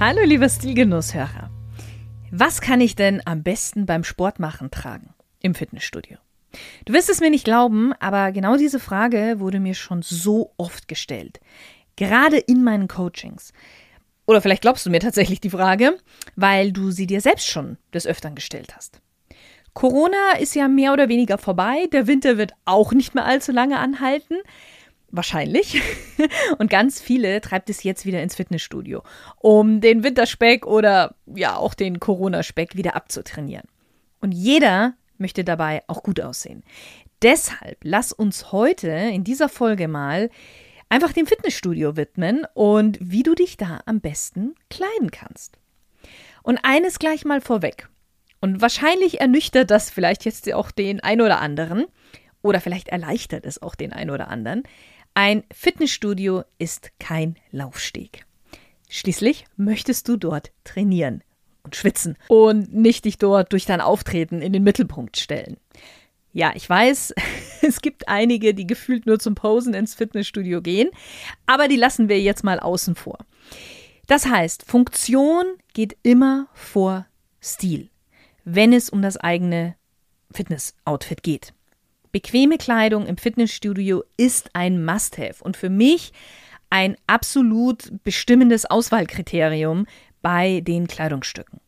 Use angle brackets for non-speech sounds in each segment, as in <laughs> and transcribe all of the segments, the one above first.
Hallo lieber Stilgenusshörer. Was kann ich denn am besten beim Sportmachen tragen im Fitnessstudio? Du wirst es mir nicht glauben, aber genau diese Frage wurde mir schon so oft gestellt. Gerade in meinen Coachings. Oder vielleicht glaubst du mir tatsächlich die Frage, weil du sie dir selbst schon des Öfteren gestellt hast. Corona ist ja mehr oder weniger vorbei, der Winter wird auch nicht mehr allzu lange anhalten. Wahrscheinlich. <laughs> Und ganz viele treibt es jetzt wieder ins Fitnessstudio, um den Winterspeck oder ja auch den Corona-Speck wieder abzutrainieren. Und jeder möchte dabei auch gut aussehen. Deshalb lass uns heute in dieser Folge mal einfach dem Fitnessstudio widmen und wie du dich da am besten kleiden kannst. Und eines gleich mal vorweg. Und wahrscheinlich ernüchtert das vielleicht jetzt auch den ein oder anderen oder vielleicht erleichtert es auch den ein oder anderen. Ein Fitnessstudio ist kein Laufsteg. Schließlich möchtest du dort trainieren und schwitzen und nicht dich dort durch dein Auftreten in den Mittelpunkt stellen. Ja, ich weiß, <laughs> es gibt einige, die gefühlt nur zum Posen ins Fitnessstudio gehen, aber die lassen wir jetzt mal außen vor. Das heißt, Funktion geht immer vor Stil, wenn es um das eigene Fitness-Outfit geht. Bequeme Kleidung im Fitnessstudio ist ein Must-Have und für mich ein absolut bestimmendes Auswahlkriterium bei den Kleidungsstücken.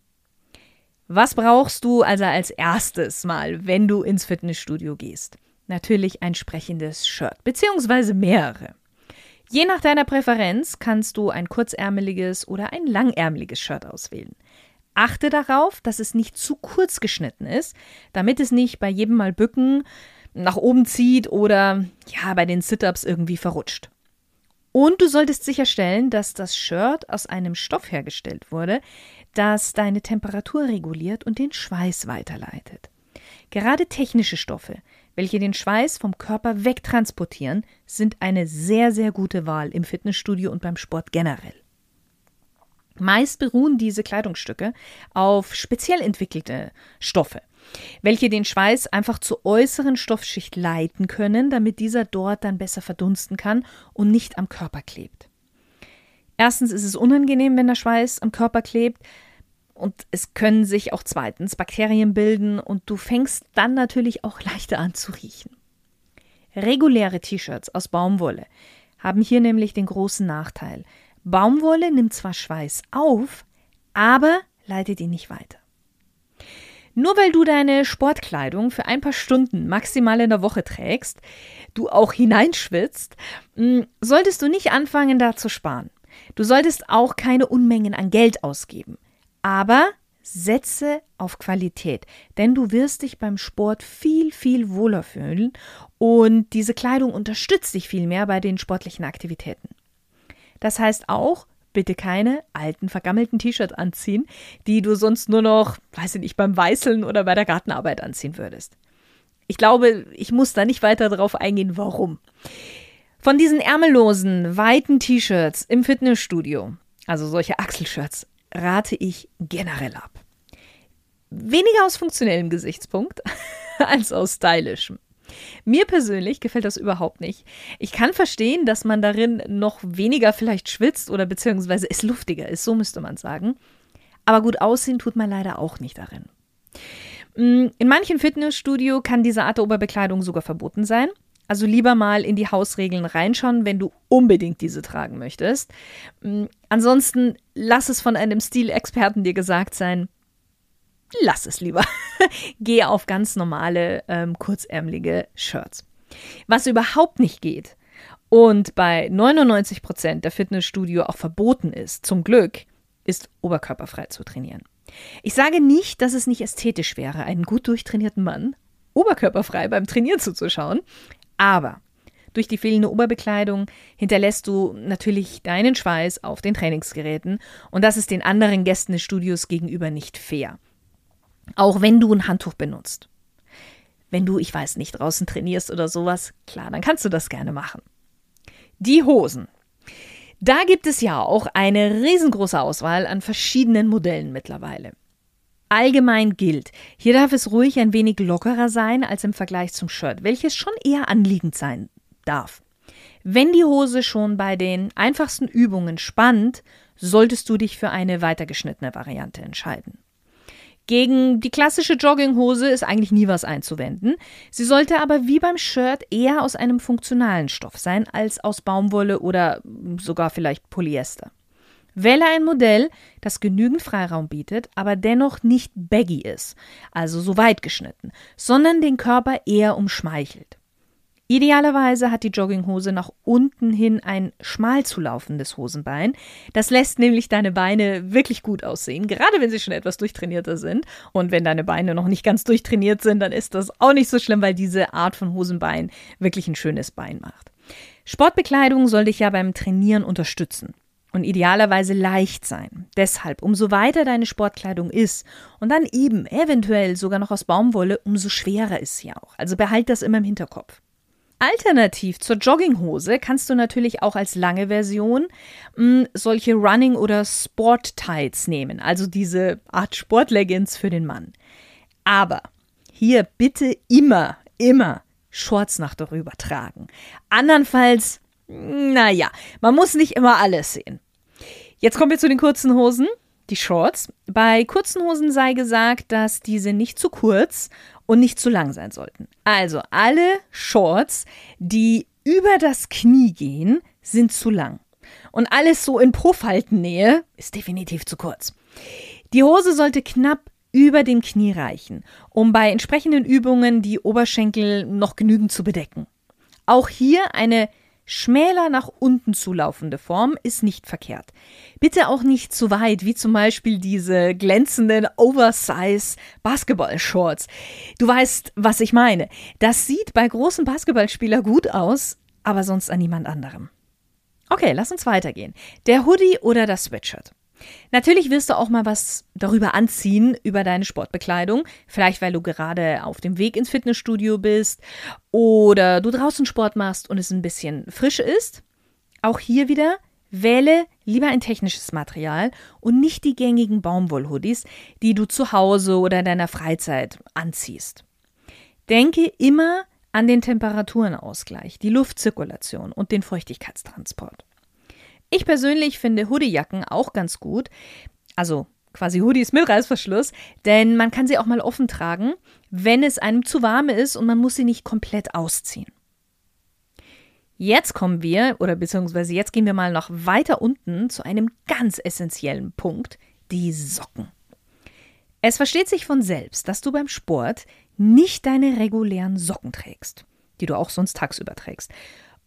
Was brauchst du also als erstes mal, wenn du ins Fitnessstudio gehst? Natürlich ein sprechendes Shirt, beziehungsweise mehrere. Je nach deiner Präferenz kannst du ein kurzärmeliges oder ein langärmeliges Shirt auswählen. Achte darauf, dass es nicht zu kurz geschnitten ist, damit es nicht bei jedem Mal bücken nach oben zieht oder ja, bei den Sit-ups irgendwie verrutscht. Und du solltest sicherstellen, dass das Shirt aus einem Stoff hergestellt wurde, das deine Temperatur reguliert und den Schweiß weiterleitet. Gerade technische Stoffe, welche den Schweiß vom Körper wegtransportieren, sind eine sehr, sehr gute Wahl im Fitnessstudio und beim Sport generell. Meist beruhen diese Kleidungsstücke auf speziell entwickelte Stoffe welche den Schweiß einfach zur äußeren Stoffschicht leiten können, damit dieser dort dann besser verdunsten kann und nicht am Körper klebt. Erstens ist es unangenehm, wenn der Schweiß am Körper klebt. Und es können sich auch zweitens Bakterien bilden und du fängst dann natürlich auch <laughs> leichter an zu riechen. Reguläre T-Shirts aus Baumwolle haben hier nämlich den großen Nachteil. Baumwolle nimmt zwar Schweiß auf, aber leitet ihn nicht weiter. Nur weil du deine Sportkleidung für ein paar Stunden maximal in der Woche trägst, du auch hineinschwitzt, hm, solltest du nicht anfangen, da zu sparen. Du solltest auch keine Unmengen an Geld ausgeben. Aber setze auf Qualität, denn du wirst dich beim Sport viel, viel wohler fühlen und diese Kleidung unterstützt dich viel mehr bei den sportlichen Aktivitäten. Das heißt auch, bitte keine alten, vergammelten T-Shirts anziehen, die du sonst nur noch, weiß ich nicht, beim Weißeln oder bei der Gartenarbeit anziehen würdest. Ich glaube, ich muss da nicht weiter darauf eingehen, warum. Von diesen ärmellosen, weiten T-Shirts im Fitnessstudio, also solche Achselshirts, rate ich generell ab. Weniger aus funktionellem Gesichtspunkt <laughs> als aus stylischem. Mir persönlich gefällt das überhaupt nicht. Ich kann verstehen, dass man darin noch weniger vielleicht schwitzt oder beziehungsweise es luftiger ist, so müsste man sagen. Aber gut aussehen tut man leider auch nicht darin. Mm, in manchen Fitnessstudio kann diese Art der Oberbekleidung sogar verboten sein. Also lieber mal in die Hausregeln reinschauen, wenn du unbedingt diese tragen möchtest. Mm, ansonsten lass es von einem Stilexperten dir gesagt sein, lass es lieber. <laughs> Gehe auf ganz normale, ähm, kurzärmelige Shirts. Was überhaupt nicht geht und bei 99 Prozent der Fitnessstudio auch verboten ist, zum Glück, ist oberkörperfrei zu trainieren. Ich sage nicht, dass es nicht ästhetisch wäre, einen gut durchtrainierten Mann oberkörperfrei beim Trainieren zuzuschauen, aber Durch die fehlende Oberbekleidung hinterlässt du natürlich deinen Schweiß auf den Trainingsgeräten und das ist den anderen Gästen des Studios gegenüber nicht fair. Auch wenn du ein Handtuch benutzt. Wenn du, ich weiß nicht, draußen trainierst oder sowas, klar, dann kannst du das gerne machen. Die Hosen. Da gibt es ja auch eine riesengroße Auswahl an verschiedenen Modellen mittlerweile. Allgemein gilt, hier darf es ruhig ein wenig lockerer sein als im Vergleich zum Shirt, welches schon eher anliegend sein darf. Wenn die Hose schon bei den einfachsten Übungen spannt, solltest du dich für eine weitergeschnittene Variante entscheiden. Gegen die klassische Jogginghose ist eigentlich nie was einzuwenden. Sie sollte aber wie beim Shirt eher aus einem funktionalen Stoff sein als aus Baumwolle oder sogar vielleicht Polyester. Wähle ein Modell, das genügend Freiraum bietet, aber dennoch nicht baggy ist, also so weit geschnitten, sondern den Körper eher umschmeichelt. Idealerweise hat die Jogginghose nach unten hin ein schmal zulaufendes Hosenbein. Das lässt nämlich deine Beine wirklich gut aussehen, gerade wenn sie schon etwas durchtrainierter sind. Und wenn deine Beine noch nicht ganz durchtrainiert sind, dann ist das auch nicht so schlimm, weil diese Art von Hosenbein wirklich ein schönes Bein macht. Sportbekleidung soll dich ja beim Trainieren unterstützen und idealerweise leicht sein. Deshalb, umso weiter deine Sportkleidung ist und dann eben eventuell sogar noch aus Baumwolle, umso schwerer ist sie auch. Also behalt das immer im Hinterkopf. Alternativ zur Jogginghose kannst du natürlich auch als lange Version mh, hm, solche Running- oder Sport-Tights nehmen, also diese Art Sportleggings für den Mann. Aber hier bitte immer, immer Shorts nach darüber tragen. Andernfalls naja, man muss nicht immer alles sehen. Jetzt kommen wir zu den kurzen Hosen, die Shorts. Bei kurzen Hosen sei gesagt, dass diese nicht zu kurz und nicht zu lang sein sollten. Also alle Shorts, die über das Knie gehen, sind zu lang. Und alles so in Profaltennähe ist definitiv zu kurz. Die Hose sollte knapp über dem Knie reichen, um bei entsprechenden Übungen die Oberschenkel noch genügend zu bedecken. Auch hier eine Schmäler nach unten zulaufende Form ist nicht verkehrt. Bitte auch nicht zu weit, wie zum Beispiel diese glänzenden Oversize Basketball-Shorts. Du weißt, was ich meine. Das sieht bei großen Basketballspielern gut aus, aber sonst an niemand anderem. Okay, lass uns weitergehen. Der Hoodie oder das Sweatshirt. Natürlich wirst du auch mal was darüber anziehen, über deine Sportbekleidung. Vielleicht, weil du gerade auf dem Weg ins Fitnessstudio bist oder du draußen Sport machst und es ein bisschen frisch ist. Auch hier wieder wähle lieber ein technisches Material und nicht die gängigen Baumwollhoodies, die du zu Hause oder in deiner Freizeit anziehst. Denke immer an den Temperaturenausgleich, die Luftzirkulation und den Feuchtigkeitstransport. Ich persönlich finde Hoodiejacken auch ganz gut. Also quasi Hoodies mit Reißverschluss, denn man kann sie auch mal offen tragen, wenn es einem zu warm ist und man muss sie nicht komplett ausziehen. Jetzt kommen wir, oder beziehungsweise jetzt gehen wir mal noch weiter unten zu einem ganz essentiellen Punkt, die Socken. Es versteht sich von selbst, dass du beim Sport nicht deine regulären Socken trägst, die du auch sonst tagsüber trägst.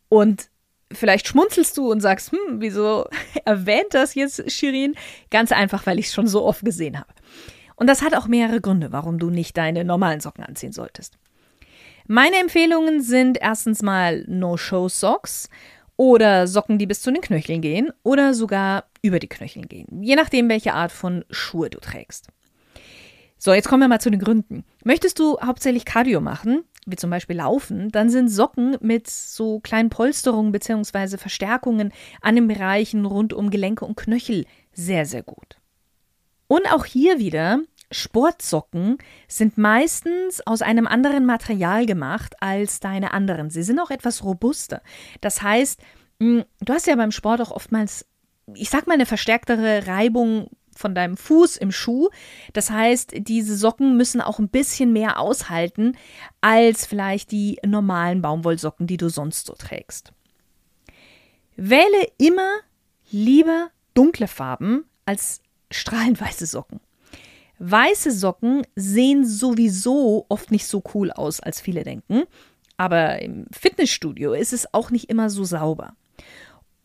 Und Vielleicht schmunzelst du und sagst, hm, wieso <laughs> erwähnt das jetzt Shirin? Ganz einfach, weil ich es schon so oft gesehen habe. Und das hat auch mehrere Gründe, warum du nicht deine normalen Socken anziehen solltest. Meine Empfehlungen sind erstens mal No-Show-Socks oder Socken, die bis zu den Knöcheln gehen oder sogar über die Knöcheln gehen, je nachdem, welche Art von Schuhe du trägst. So, jetzt kommen wir mal zu den Gründen. Möchtest du hauptsächlich Cardio machen, wie zum Beispiel Laufen, dann sind Socken mit so kleinen Polsterungen bzw. Verstärkungen an den Bereichen rund um Gelenke und Knöchel sehr, sehr gut. Und auch hier wieder, Sportsocken sind meistens aus einem anderen Material gemacht als deine anderen. Sie sind auch etwas robuster. Das heißt, hm, du hast ja beim Sport auch oftmals, ich sag mal, eine verstärktere Reibung von deinem Fuß im Schuh. Das heißt, diese Socken müssen auch ein bisschen mehr aushalten als vielleicht die normalen Baumwollsocken, die du sonst so trägst. Wähle immer lieber dunkle Farben als strahlend weiße Socken. Weiße Socken sehen sowieso oft nicht so cool aus, als viele denken. Aber im Fitnessstudio ist es auch nicht immer so sauber.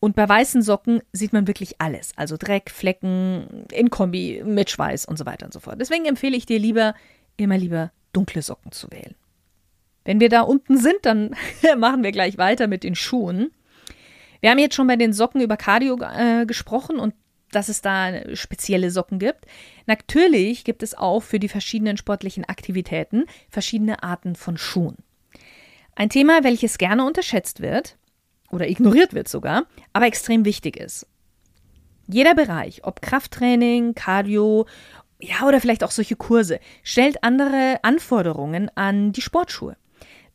Und bei weißen Socken sieht man wirklich alles. Also Dreck, Flecken, in Kombi, mit Schweiß und so weiter und so fort. Deswegen empfehle ich dir lieber, immer lieber dunkle Socken zu wählen. Wenn wir da unten sind, dann <laughs> machen wir gleich weiter mit den Schuhen. Wir haben jetzt schon bei den Socken über Cardio äh, gesprochen und dass es da spezielle Socken gibt. Natürlich gibt es auch für die verschiedenen sportlichen Aktivitäten verschiedene Arten von Schuhen. Ein Thema, welches gerne unterschätzt wird oder ignoriert wird sogar, aber extrem wichtig ist. Jeder Bereich, ob Krafttraining, Cardio, ja, oder vielleicht auch solche Kurse, stellt andere Anforderungen an die Sportschuhe.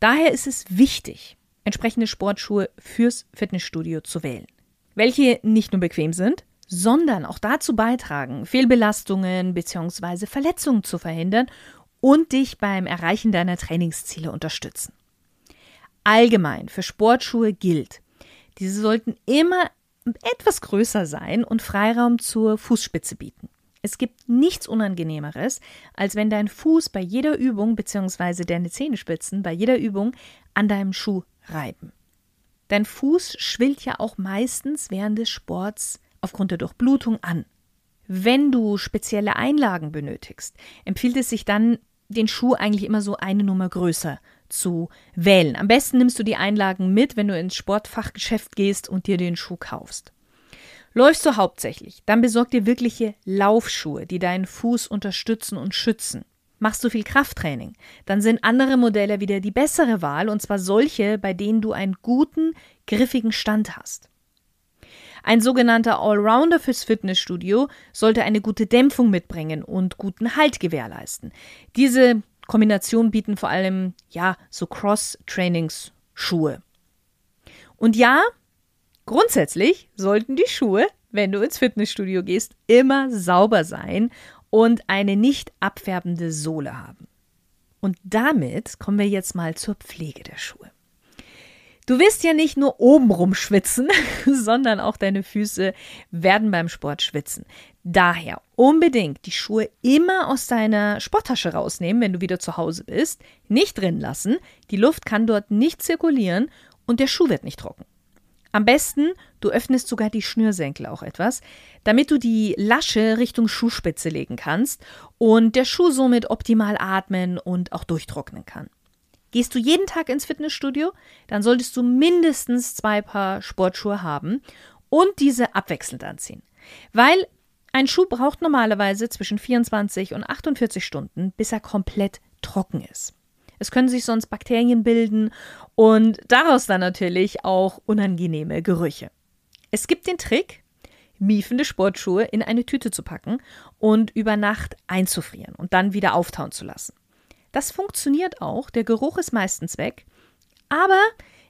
Daher ist es wichtig, entsprechende Sportschuhe fürs Fitnessstudio zu wählen, welche nicht nur bequem sind, sondern auch dazu beitragen, Fehlbelastungen bzw. Verletzungen zu verhindern und dich beim Erreichen deiner Trainingsziele unterstützen. Allgemein für Sportschuhe gilt, diese sollten immer etwas größer sein und Freiraum zur Fußspitze bieten. Es gibt nichts Unangenehmeres, als wenn dein Fuß bei jeder Übung bzw. deine Zehenspitzen bei jeder Übung an deinem Schuh reiben. Dein Fuß schwillt ja auch meistens während des Sports aufgrund der Durchblutung an. Wenn du spezielle Einlagen benötigst, empfiehlt es sich dann, den Schuh eigentlich immer so eine Nummer größer zu wählen. Am besten nimmst du die Einlagen mit, wenn du ins Sportfachgeschäft gehst und dir den Schuh kaufst. Läufst du hauptsächlich, dann besorg dir wirkliche Laufschuhe, die deinen Fuß unterstützen und schützen. Machst du viel Krafttraining, dann sind andere Modelle wieder die bessere Wahl, und zwar solche, bei denen du einen guten, griffigen Stand hast. Ein sogenannter Allrounder fürs Fitnessstudio sollte eine gute Dämpfung mitbringen und guten Halt gewährleisten. Diese Kombination bieten vor allem ja so Cross-Trainings-Schuhe. Und ja, Grundsätzlich sollten die Schuhe, wenn du ins Fitnessstudio gehst, immer sauber sein und eine nicht abfärbende Sohle haben. Und damit kommen wir jetzt mal zur Pflege der Schuhe. Du wirst ja nicht nur obenrum schwitzen, <laughs> sondern auch deine Füße werden beim Sport schwitzen. Daher unbedingt die Schuhe immer aus deiner Sporttasche rausnehmen, wenn du wieder zu Hause bist, nicht drin lassen, die Luft kann dort nicht zirkulieren und der Schuh wird nicht trocken. Am besten, du öffnest sogar die Schnürsenkel auch etwas, damit du die Lasche Richtung Schuhspitze legen kannst und der Schuh somit optimal atmen und auch durchtrocknen kann. Gehst du jeden Tag ins Fitnessstudio, dann solltest du mindestens zwei Paar Sportschuhe haben und diese abwechselnd anziehen. Weil ein Schuh braucht normalerweise zwischen 24 und 48 Stunden, bis er komplett trocken ist. Es können sich sonst Bakterien bilden und daraus dann natürlich auch unangenehme Gerüche. Es gibt den Trick, miefende Sportschuhe in eine Tüte zu packen und über Nacht einzufrieren und dann wieder auftauen zu lassen. Das funktioniert auch, der Geruch ist meistens weg, aber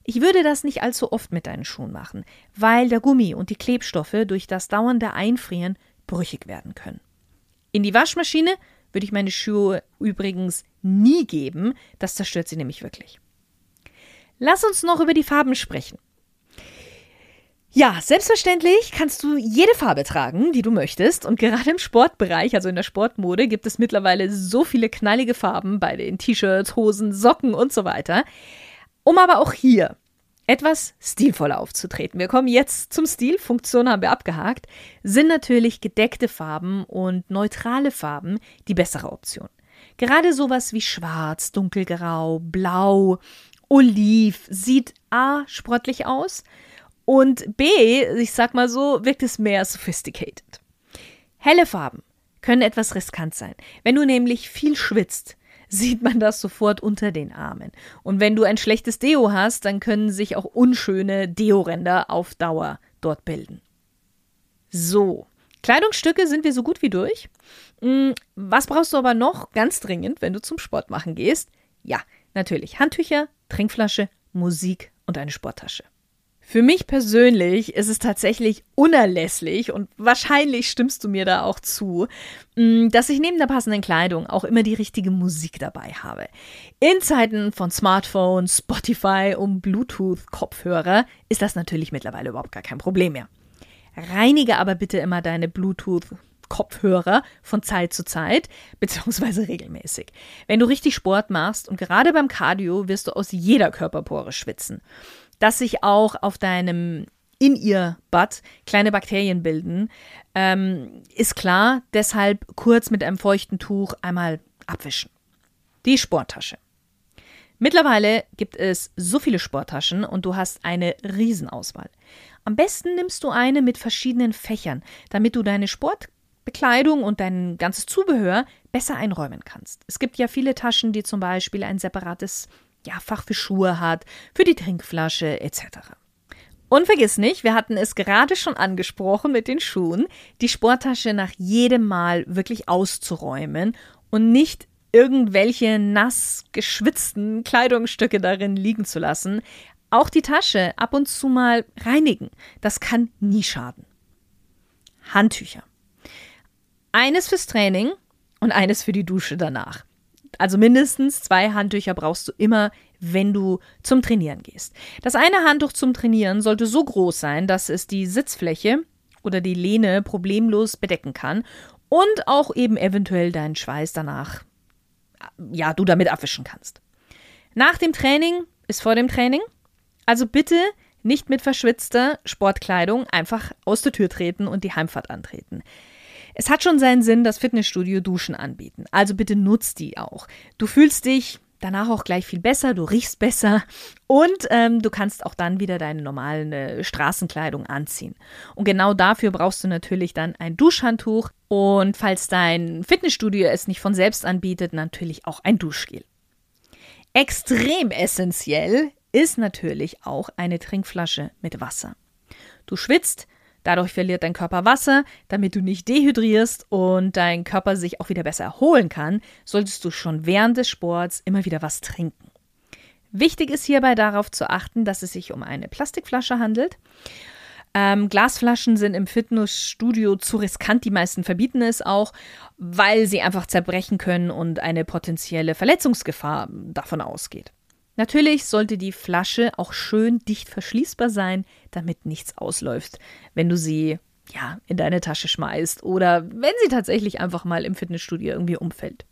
ich würde das nicht allzu oft mit deinen Schuhen machen, weil der Gummi und die Klebstoffe durch das dauernde Einfrieren brüchig werden können. In die Waschmaschine würde ich meine Schuhe übrigens nie geben. Das zerstört sie nämlich wirklich. Lass uns noch über die Farben sprechen. Ja, selbstverständlich kannst du jede Farbe tragen, die du möchtest. Und gerade im Sportbereich, also in der Sportmode, gibt es mittlerweile so viele knallige Farben bei den T-Shirts, Hosen, Socken und so weiter. Um aber auch hier etwas stilvoller aufzutreten. Wir kommen jetzt zum Stil. Funktion haben wir abgehakt. Sind natürlich gedeckte Farben und neutrale Farben die bessere Option. Gerade sowas wie schwarz, dunkelgrau, blau, oliv sieht A sportlich aus und B, ich sag mal so, wirkt es mehr sophisticated. Helle Farben können etwas riskant sein. Wenn du nämlich viel schwitzt, <laughs> sieht man das sofort unter den Armen. Und wenn du ein schlechtes Deo hast, dann können sich auch unschöne Deoränder auf Dauer dort bilden. So, Kleidungsstücke sind wir so gut wie durch. Hm, was brauchst du aber noch ganz dringend, wenn du zum Sport machen gehst? Ja, natürlich Handtücher, Trinkflasche, Musik und eine Sporttasche. Für mich persönlich ist es tatsächlich unerlässlich und wahrscheinlich stimmst du mir da auch zu, mm, dass ich neben der passenden Kleidung auch immer die richtige Musik dabei habe. In Zeiten von Smartphones, Spotify und Bluetooth-Kopfhörer ist das natürlich mittlerweile überhaupt gar kein Problem mehr. Reinige aber bitte immer deine Bluetooth Kopfhörer von Zeit zu Zeit, <laughs> beziehungsweise regelmäßig. Wenn du richtig Sport machst und gerade beim Cardio wirst du aus jeder Körperpore schwitzen dass sich auch auf deinem in ihr Bad kleine Bakterien bilden, ähm, ist klar. Deshalb kurz mit einem feuchten Tuch einmal abwischen. Die Sporttasche. Mittlerweile gibt es so viele Sporttaschen und du hast eine Riesenauswahl. Am besten nimmst du eine mit verschiedenen Fächern, damit du deine Sportbekleidung und dein ganzes Zubehör besser einräumen kannst. Es gibt ja viele Taschen, die zum Beispiel ein separates ja, Fach für Schuhe hat, für die Trinkflasche etc. Und vergiss nicht, wir hatten es gerade schon angesprochen mit den Schuhen, die Sporttasche nach jedem Mal wirklich auszuräumen und nicht irgendwelche nass geschwitzten Kleidungsstücke darin liegen zu lassen. Auch die Tasche ab und zu mal reinigen. Das kann nie schaden. Handtücher. Eines fürs Training und eines für die Dusche danach. Also mindestens zwei Handtücher brauchst du immer, wenn du zum Trainieren gehst. Das eine Handtuch zum Trainieren sollte so groß sein, dass es die Sitzfläche oder die Lehne problemlos bedecken kann und auch eben eventuell deinen Schweiß danach, ja, du damit abwischen kannst. Nach dem Training ist vor dem Training. Also bitte nicht mit verschwitzter Sportkleidung einfach aus der Tür treten und die Heimfahrt antreten. Es hat schon seinen Sinn, dass Fitnessstudio Duschen anbieten. Also bitte nutzt die auch. Du fühlst dich danach auch gleich viel besser, du riechst besser und ähm, du kannst auch dann wieder deine normale Straßenkleidung anziehen. Und genau dafür brauchst du natürlich dann ein Duschhandtuch und falls dein Fitnessstudio es nicht von selbst anbietet, natürlich auch ein Duschgel. Extrem essentiell ist natürlich auch eine Trinkflasche mit Wasser. Du schwitzt, Dadurch verliert dein Körper Wasser, damit du nicht dehydrierst und dein Körper sich auch wieder besser erholen kann, solltest du schon während des Sports immer wieder was trinken. Wichtig ist hierbei darauf zu achten, dass es sich um eine Plastikflasche handelt. Ähm, Glasflaschen sind im Fitnessstudio zu riskant, die meisten verbieten es auch, weil sie einfach zerbrechen können und eine potenzielle Verletzungsgefahr davon ausgeht. Natürlich sollte die Flasche auch schön dicht verschließbar sein, damit nichts ausläuft, wenn du sie ja in deine Tasche schmeißt oder wenn sie tatsächlich einfach mal im Fitnessstudio irgendwie umfällt.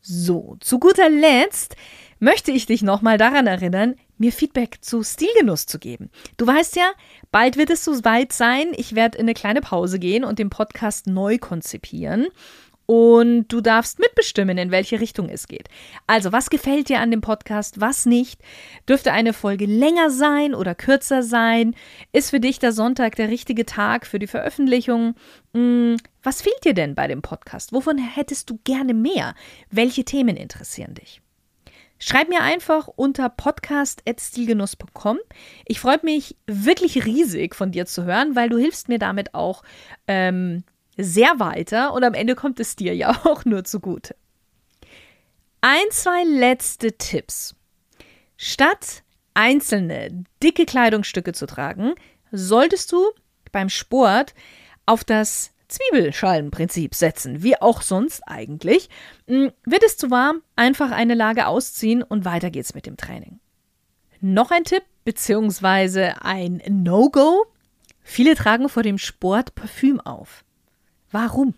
So, zu guter Letzt möchte ich dich nochmal daran erinnern, mir Feedback zu Stilgenuss zu geben. Du weißt ja, bald wird es so weit sein, ich werde in eine kleine Pause gehen und den Podcast neu konzipieren und du darfst mitbestimmen, in welche Richtung es geht. Also, was gefällt dir an dem Podcast, was nicht? Dürfte eine Folge länger sein oder kürzer sein? Ist für dich der Sonntag der richtige Tag für die Veröffentlichung? Hm, was fehlt dir denn bei dem Podcast? Wovon hättest du gerne mehr? Welche Themen interessieren dich? Schreib mir einfach unter podcast.stilgenuss.com. Ich freue mich wirklich riesig von dir zu hören, weil du hilfst mir damit auch, ähm, sehr weiter und am Ende kommt es dir ja <laughs> auch nur zugute. Ein, zwei letzte Tipps. Statt einzelne dicke Kleidungsstücke zu tragen, solltest du beim Sport auf das Zwiebelschalenprinzip setzen, wie auch sonst eigentlich. Hm, wird es zu warm, einfach eine Lage ausziehen und weiter geht's mit dem Training. Noch ein Tipp beziehungsweise ein No-Go. Viele tragen vor dem Sport Parfüm auf. Warum?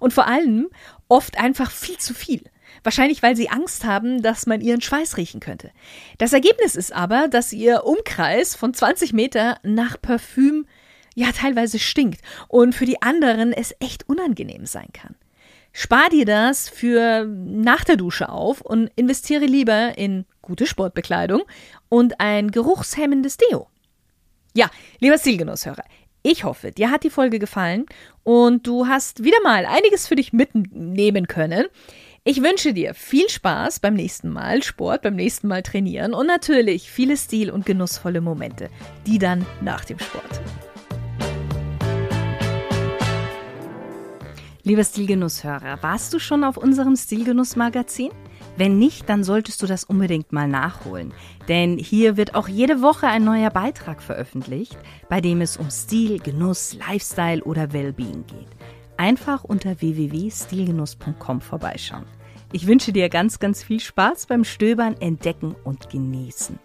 Und vor allem oft einfach viel zu viel. Wahrscheinlich, weil sie Angst haben, dass man ihren Schweiß riechen könnte. Das Ergebnis ist aber, dass ihr Umkreis von 20 Meter nach Parfüm ja teilweise stinkt und für die anderen es echt unangenehm sein kann. Spar dir das für nach der Dusche auf und investiere lieber in gute Sportbekleidung und ein geruchshemmendes Deo. Ja, lieber Zielgenusshörer, ich hoffe, dir hat die Folge gefallen und du hast wieder mal einiges für dich mitnehmen können. Ich wünsche dir viel Spaß beim nächsten Mal Sport, beim nächsten Mal trainieren und natürlich viele stil- und genussvolle Momente, die dann nach dem Sport. Lieber Stilgenusshörer, warst du schon auf unserem Stilgenuss-Magazin? Wenn nicht, dann solltest du das unbedingt mal nachholen. Denn hier wird auch jede Woche ein neuer Beitrag veröffentlicht, bei dem es um Stil, Genuss, Lifestyle oder Wellbeing geht. Einfach unter www.stilgenuss.com vorbeischauen. Ich wünsche dir ganz, ganz viel Spaß beim Stöbern, Entdecken und Genießen.